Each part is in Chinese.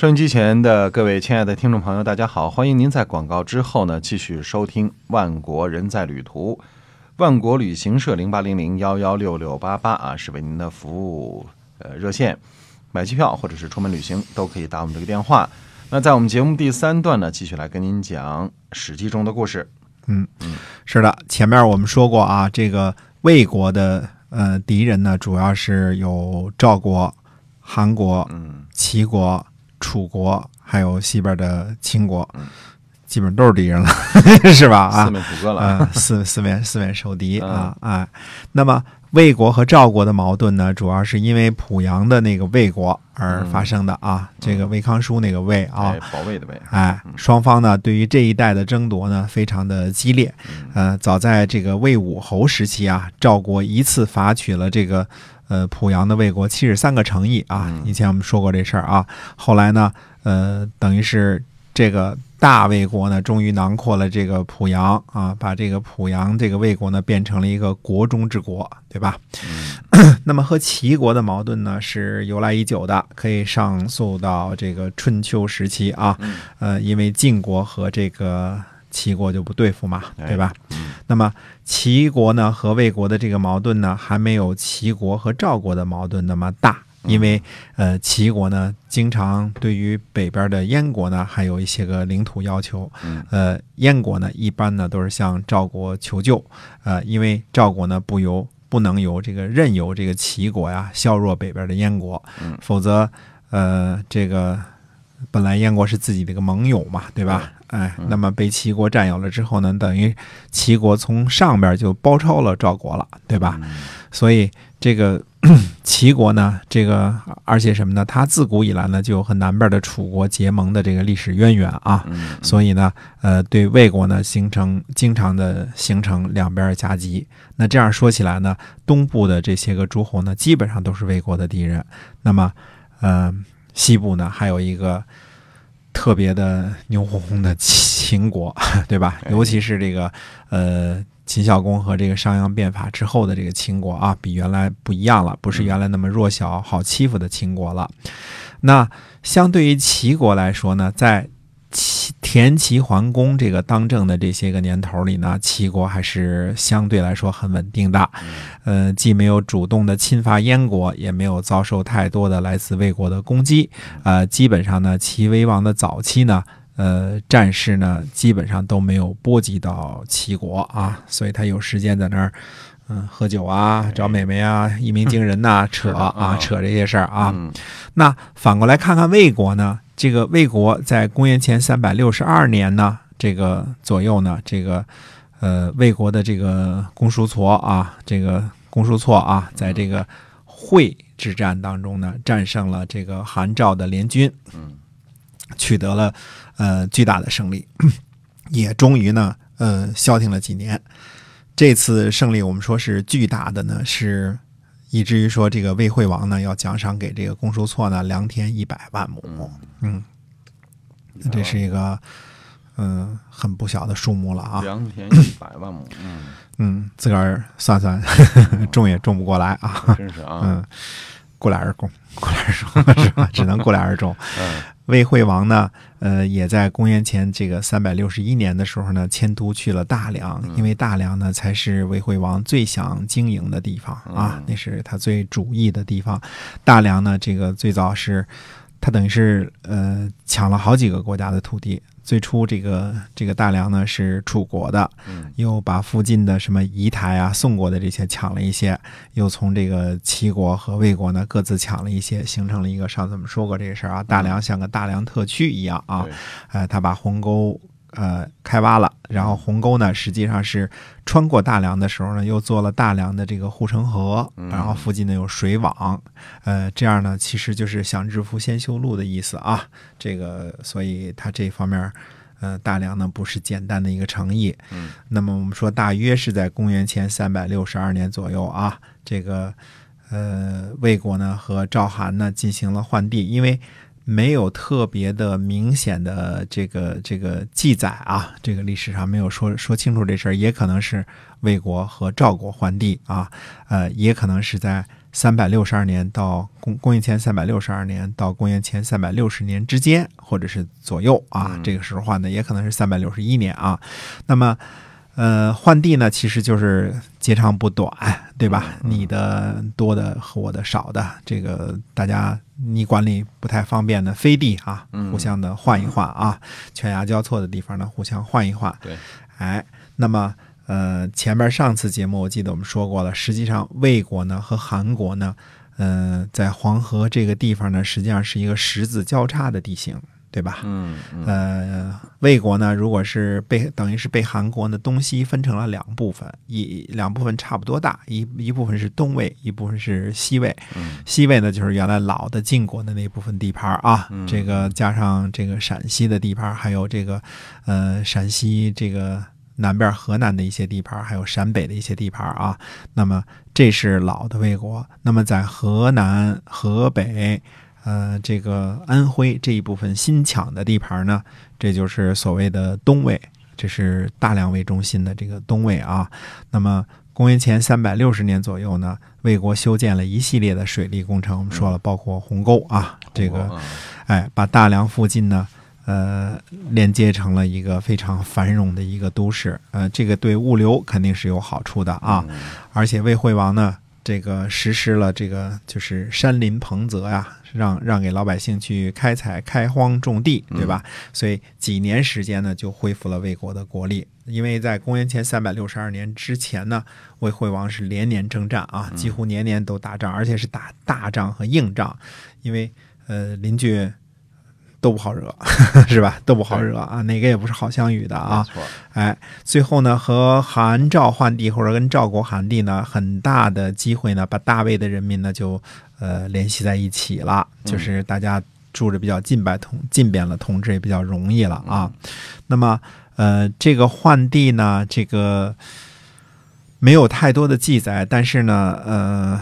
收音机前的各位亲爱的听众朋友，大家好！欢迎您在广告之后呢，继续收听《万国人在旅途》。万国旅行社零八零零幺幺六六八八啊，是为您的服务呃热线，买机票或者是出门旅行都可以打我们这个电话。那在我们节目第三段呢，继续来跟您讲《史记》中的故事。嗯嗯，是的，前面我们说过啊，这个魏国的呃敌人呢，主要是有赵国、韩国、嗯齐国、楚国，还有西边的秦国，基本都是敌人了，是吧？啊四，面楚歌了。嗯，四四面四面受敌啊，哎，那么魏国和赵国的矛盾呢，主要是因为濮阳的那个魏国而发生的啊，这个魏康叔那个魏啊哎，，保卫的魏。哎，双方呢对于这一带的争夺呢非常的激烈。呃，早在这个魏武侯时期啊，赵国一次伐取了这个呃濮阳的魏国七十三个城邑啊。以前我们说过这事儿啊。后来呢，呃，等于是这个大魏国呢，终于囊括了这个濮阳啊，把这个濮阳这个魏国呢变成了一个国中之国，对吧？那么和齐国的矛盾呢是由来已久的，可以上溯到这个春秋时期啊。呃，因为晋国和这个齐国就不对付嘛，哎对吧？那么齐国呢和魏国的这个矛盾呢，还没有齐国和赵国的矛盾那么大。因为呃，齐国呢，经常对于北边的燕国呢，还有一些个领土要求。嗯呃，燕国呢，一般呢都是向赵国求救。呃，因为赵国呢不由不能由这个任由这个齐国呀削弱北边的燕国，嗯否则呃这个本来燕国是自己的一个盟友嘛，对吧？哎，那么被齐国占有了之后呢，等于齐国从上边就包抄了赵国了，对吧？所以这个 齐国呢，这个而且什么呢？它自古以来呢就有和南边的楚国结盟的这个历史渊源啊，嗯所以呢，呃，对魏国呢形成经常的形成两边夹击。那这样说起来呢，东部的这些个诸侯呢，基本上都是魏国的敌人。那么，呃，西部呢还有一个特别的牛哄哄的秦国，对吧？哎尤其是这个呃。秦孝公和这个商鞅变法之后的这个秦国啊，比原来不一样了，不是原来那么弱小、好欺负的秦国了。那相对于齐国来说呢，在齐田齐桓公这个当政的这些个年头里呢，齐国还是相对来说很稳定的，呃，既没有主动的侵伐燕国，也没有遭受太多的来自魏国的攻击，呃，基本上呢，齐威王的早期呢。呃，战事呢基本上都没有波及到齐国啊，所以他有时间在那儿，嗯，喝酒啊，找美眉啊，一鸣惊人呐、扯啊，啊扯这些事儿啊。嗯那反过来看看魏国呢？这个魏国在公元前三百六十二年呢，这个左右呢，这个呃魏国的这个公叔痤啊，这个公叔痤啊，在这个会之战当中呢，战胜了这个韩赵的联军，嗯取得了呃巨大的胜利，也终于呢呃消停了几年。这次胜利我们说是巨大的呢，是以至于说这个魏惠王呢要奖赏给这个公叔痤呢良田一百万亩，嗯，那这是一个嗯、呃很不小的数目了啊，良田一百万亩，嗯，嗯，自个儿算算，种也种不过来啊，真是啊，嗯，过俩人种，过俩人种 是吧？只能过俩人种。嗯魏惠王呢，呃，也在公元前这个三百六十一年的时候呢，迁都去了大梁，因为大梁呢才是魏惠王最想经营的地方啊嗯，那是他最主意的地方。大梁呢，这个最早是，他等于是呃抢了好几个国家的土地。最初这个这个大梁呢是楚国的，嗯。又把附近的什么仪台啊、宋国的这些抢了一些，又从这个齐国和魏国呢各自抢了一些，形成了一个上次我们说过这个事儿啊，大梁像个大梁特区一样啊嗯，呃，他把鸿沟呃开挖了，然后鸿沟呢实际上是穿过大梁的时候呢，又做了大梁的这个护城河，然后附近呢有水网，呃，这样呢其实就是想致富先修路的意思啊，这个所以它这方面。呃，大梁呢不是简单的一个诚意，嗯，那么我们说大约是在公元前三百六十二年左右啊，这个呃魏国呢和赵韩呢进行了换地，因为没有特别的明显的这个这个记载啊，这个历史上没有说说清楚这事儿，也可能是魏国和赵国换地啊，呃，也可能是在三百六十二年到公公元前三百六十二年到公元前三百六十年之间，或者是左右啊，嗯这个时候换的也可能是三百六十一年啊。那么，呃，换地呢，其实就是截长补短，对吧？嗯你的多的和我的少的，这个大家你管理不太方便的飞地啊，嗯互相的换一换啊，犬牙交错的地方呢，互相换一换。对，哎，那么呃，前面上次节目我记得我们说过了，实际上魏国呢和韩国呢，呃，在黄河这个地方呢，实际上是一个十字交叉的地形，对吧？嗯嗯呃，魏国呢，如果是被等于是被韩国呢东西分成了两部分，一两部分差不多大，一一部分是东魏，一部分是西魏。嗯西魏呢，就是原来老的晋国的那部分地盘啊，嗯这个加上这个陕西的地盘，还有这个呃陕西这个南边河南的一些地盘，还有陕北的一些地盘啊。那么这是老的魏国。那么在河南、河北。呃，这个安徽这一部分新抢的地盘呢，这就是所谓的东魏，这是大梁为中心的这个东魏啊。那么公元前三百六十年左右呢，魏国修建了一系列的水利工程，我们说了，包括鸿沟啊，这个嗯哎，把大梁附近呢，呃，连接成了一个非常繁荣的一个都市。呃，这个对物流肯定是有好处的啊。嗯而且魏惠王呢，这个实施了这个就是山林彭泽呀，让让给老百姓去开采、开荒种地，对吧？所以几年时间呢，就恢复了魏国的国力。因为在公元前三百六十二年之前呢，魏惠王是连年征战啊，几乎年年都打仗，而且是打大仗和硬仗，因为呃邻居都不好惹，是吧？都不好惹啊，哪个也不是好相与的啊。哎，最后呢，和韩赵换地或者跟赵国韩地呢，很大的机会呢，把大魏的人民呢就呃联系在一起了，就是大家住着比较近吧，同近边了，统治也比较容易了啊。那么呃，这个换地呢，这个没有太多的记载，但是呢，呃。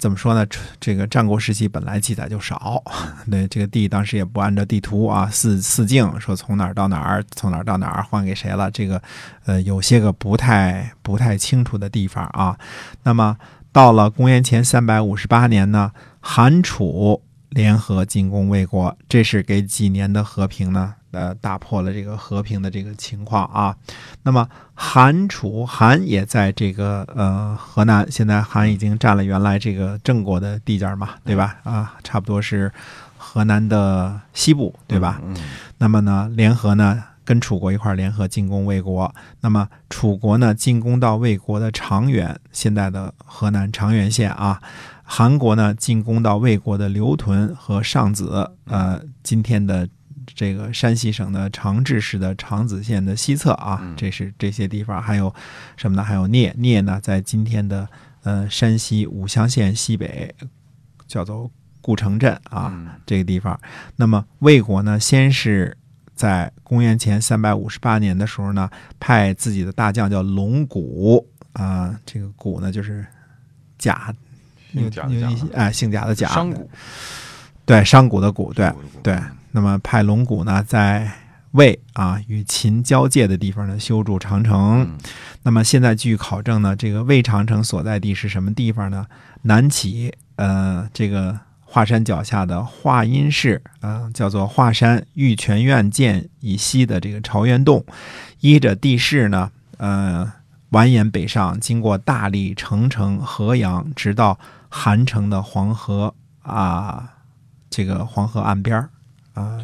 怎么说呢？这个战国时期本来记载就少，对这个地当时也不按照地图啊四四境说从哪儿到哪儿，从哪儿到哪儿换给谁了，这个呃有些个不太不太清楚的地方啊。那么到了公元前三百五十八年呢，韩楚联合进攻魏国，这是给几年的和平呢，呃，打破了这个和平的这个情况啊。那么韩楚韩也在这个呃河南，现在韩已经占了原来这个郑国的地界嘛，对吧？啊，差不多是河南的西部，对吧？嗯那么呢，联合呢跟楚国一块儿联合进攻魏国。那么楚国呢进攻到魏国的长垣，现在的河南长垣县啊。韩国呢进攻到魏国的刘屯和上子，呃，今天的这个山西省的长治市的长子县的西侧啊嗯，这是这些地方。还有什么呢？还有聂，聂呢在今天的呃山西武乡县西北，叫做故城镇啊。嗯这个地方。那么魏国呢，先是在公元前三百五十八年的时候呢，派自己的大将叫龙骨啊、这个骨呢就是甲，有姓贾的贾有一些哎姓贾的贾，商贾对商贾的贾，对对。那么派龙骨呢，在魏啊与秦交界的地方呢修筑长城。嗯那么现在据考证呢，这个魏长城所在地是什么地方呢？南起呃这个华山脚下的华阴市，呃叫做华山玉泉院涧以西的这个朝元洞，依着地势呢，呃蜿蜒北上，经过大荔、澄城、河阳，直到韩城的黄河啊、这个黄河岸边儿啊、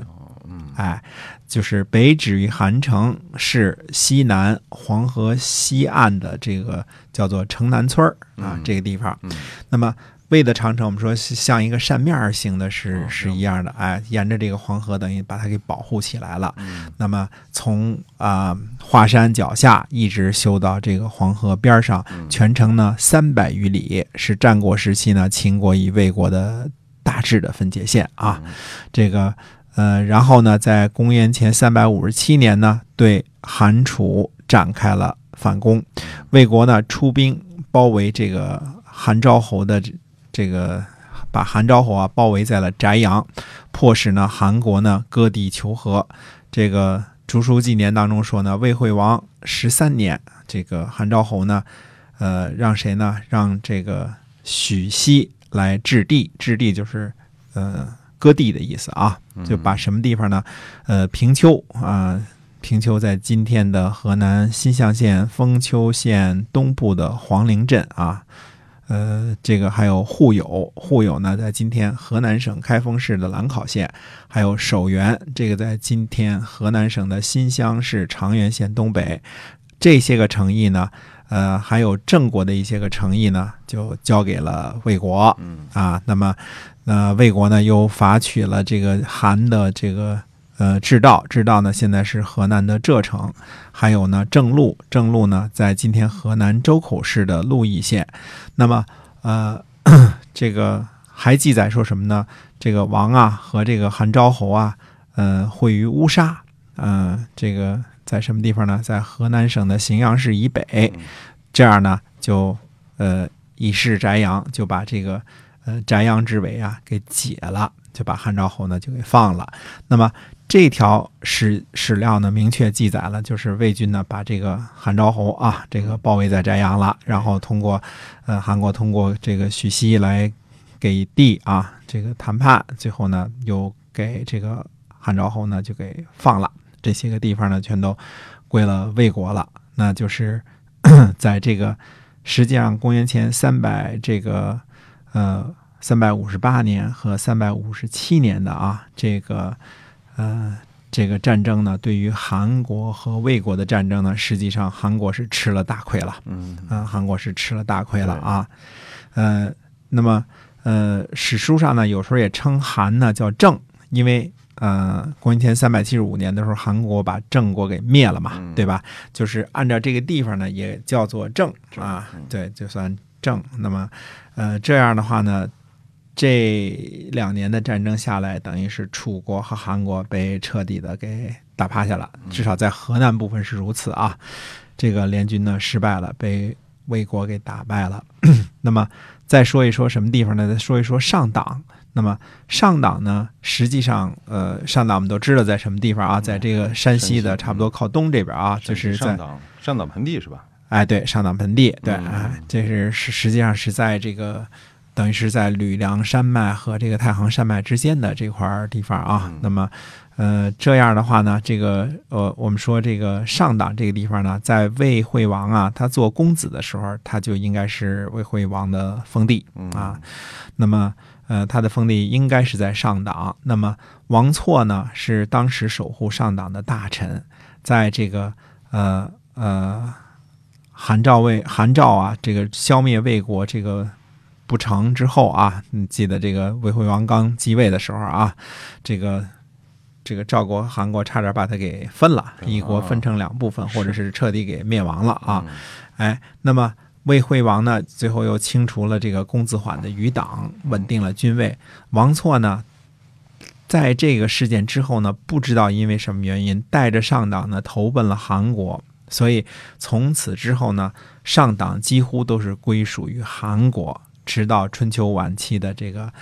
嗯哎，就是北止于韩城市西南黄河西岸的这个叫做城南村儿啊嗯，这个地方。嗯那么魏的长城，我们说像一个扇面儿形的是，哦是一样的，哎，沿着这个黄河，等于把它给保护起来了。嗯那么从啊、华山脚下一直修到这个黄河边上，嗯全程呢三百余里，是战国时期呢秦国与魏国的大致的分界线啊。嗯这个呃，然后呢，在公元前三百五十七年呢，对韩楚展开了反攻。魏国呢出兵包围这个韩昭侯的这这个，把韩昭侯啊包围在了翟阳，迫使呢韩国呢割地求和。这个《竹书纪年》当中说呢，魏惠王十三年，这个韩昭侯呢，呃，让谁呢？让这个许熙来置地，置地就是呃割地的意思啊，就把什么地方呢？呃，平丘啊，平丘在今天的河南新乡县封丘县东部的黄陵镇啊。呃，这个还有户友，户友呢，在今天河南省开封市的兰考县，还有守原，这个在今天河南省的新乡市长垣县东北，这些个城邑呢，呃，还有郑国的一些个城邑呢，就交给了魏国，啊，那么，呃，魏国呢又伐取了这个韩的这个。呃，制道，制道呢，现在是河南的柘城，还有呢，郑路，郑路呢，在今天河南周口市的鹿邑县。那么，呃，这个还记载说什么呢？这个王啊和这个韩昭侯啊，呃，会于乌沙，嗯，这个在什么地方呢？在河南省的荥阳市以北。这样呢，就呃以示翟阳，就把这个呃翟阳之围啊给解了，就把汉昭侯呢就给放了。那么。这条史史料呢，明确记载了，就是魏军呢把这个汉昭侯啊，这个包围在翟阳了，然后通过，呃，韩国通过这个许熙来给地啊，这个谈判，最后呢又给这个汉昭侯呢就给放了，这些个地方呢全都归了魏国了。那就是 在这个实际上公元前三百这个呃三百五十八年和三百五十七年的啊这个。呃，这个战争呢，对于韩国和魏国的战争呢，实际上韩国是吃了大亏了。嗯，啊，韩国是吃了大亏了啊。呃，那么呃，史书上呢，有时候也称韩呢叫郑，因为呃，公元前三百七十五年的时候，韩国把郑国给灭了嘛，对吧？就是按照这个地方呢，也叫做郑啊，对，就算郑。那么呃，这样的话呢。这两年的战争下来，等于是楚国和韩国被彻底的给打趴下了，至少在河南部分是如此啊。这个联军呢失败了，被魏国给打败了。那么再说一说什么地方呢？再说一说上党。那么上党呢，实际上呃，上党我们都知道在什么地方啊？在这个山西的差不多靠东这边啊，就是在上党盆地是吧？哎，对，上党盆地，对，哎，这是实实际上是在这个。等于是在吕梁山脉和这个太行山脉之间的这块地方啊。那么，呃，这样的话呢，这个呃，我们说这个上党这个地方呢，在魏惠王啊，他做公子的时候，他就应该是魏惠王的封地啊。那么，呃，他的封地应该是在上党。那么，王错呢，是当时守护上党的大臣，在这个呃呃，韩赵魏韩赵啊，这个消灭魏国这个。不成之后啊，你记得这个魏惠王刚继位的时候啊，这个这个赵国、韩国差点把他给分了，一国分成两部分，或者是彻底给灭亡了啊。哎，那么魏惠王呢，最后又清除了这个公子缓的余党，稳定了军位。王错呢，在这个事件之后呢，不知道因为什么原因，带着上党呢投奔了韩国，所以从此之后呢，上党几乎都是归属于韩国。直到春秋晚期的这个，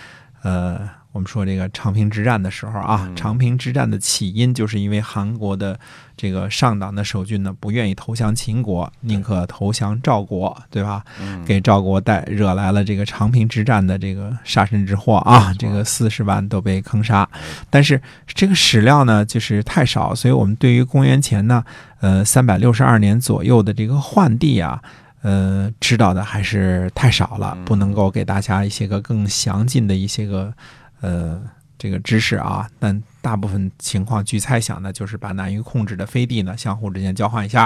呃，我们说这个长平之战的时候啊，长平之战的起因就是因为韩国的这个上党的守军呢不愿意投降秦国，宁可投降赵国，对吧？给赵国带惹来了这个长平之战的这个杀身之祸啊，这个四十万都被坑杀。但是这个史料呢就是太少，所以我们对于公元前呢，呃，三百六十二年左右的这个换地啊。呃，知道的还是太少了，不能够给大家一些个更详尽的一些个呃这个知识啊。但大部分情况，据猜想呢，就是把难于控制的飞地呢相互之间交换一下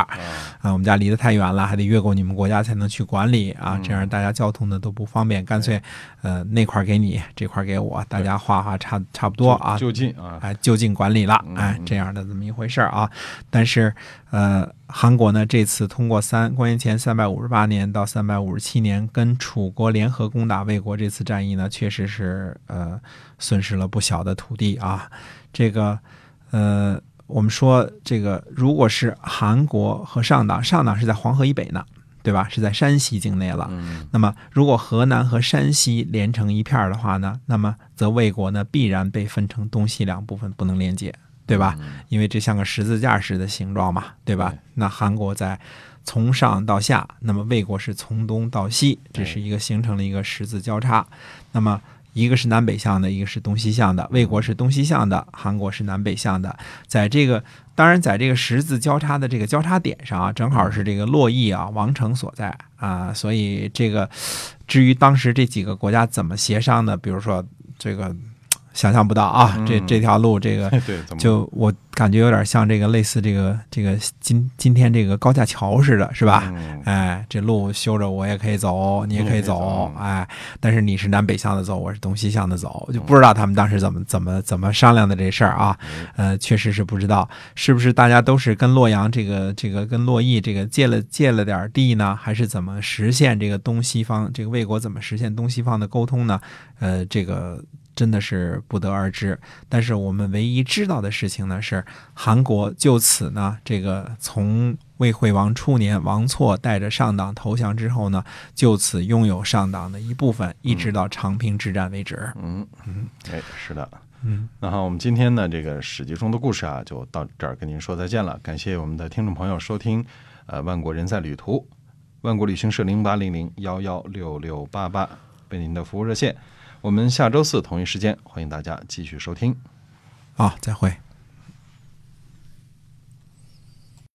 啊。我们家离得太远了，还得越过你们国家才能去管理啊，这样大家交通呢都不方便，干脆呃那块给你，这块给我，大家画画差差不多啊，就近啊，哎就近管理了，哎这样的这么一回事啊。但是呃。韩国呢，这次通过三公元前三百五十八年到三百五十七年跟楚国联合攻打魏国，这次战役呢，确实是呃损失了不小的土地啊。这个呃，我们说这个，如果是韩国和上党，上党是在黄河以北呢，对吧？是在山西境内了。那么，如果河南和山西连成一片的话呢，那么则魏国呢必然被分成东西两部分，不能连接。对吧？因为这像个十字架似的形状嘛，对吧？那韩国在从上到下，那么魏国是从东到西，这是一个形成了一个十字交叉。那么一个是南北向的，一个是东西向的。魏国是东西向的，韩国是南北向的。在这个当然，在这个十字交叉的这个交叉点上啊，正好是这个洛邑啊王城所在啊，所以这个至于当时这几个国家怎么协商的，比如说这个。想象不到啊，这这条路，这个 就我感觉有点像这个类似这个这个今今天这个高架桥似的，是吧？哎，这路修着我也可以走，你也可以走，哎，但是你是南北向的走，我是东西向的走，就不知道他们当时怎么怎么怎么商量的这事儿啊？呃，确实是不知道，是不是大家都是跟洛阳这个这个跟洛邑这个借了借了点地呢？还是怎么实现这个东西方这个魏国怎么实现东西方的沟通呢？呃，这个。真的是不得而知，但是我们唯一知道的事情呢是，韩国就此呢，这个从魏惠王初年王错带着上党投降之后呢，就此拥有上党的一部分，一直到长平之战为止。嗯嗯，哎，是的，嗯，那好，我们今天呢这个史记中的故事啊，就到这儿跟您说再见了。感谢我们的听众朋友收听，呃，万国人在旅途，万国旅行社零八零零幺幺六六八八为您的服务热线。我们下周四同一时间，欢迎大家继续收听。好，再会。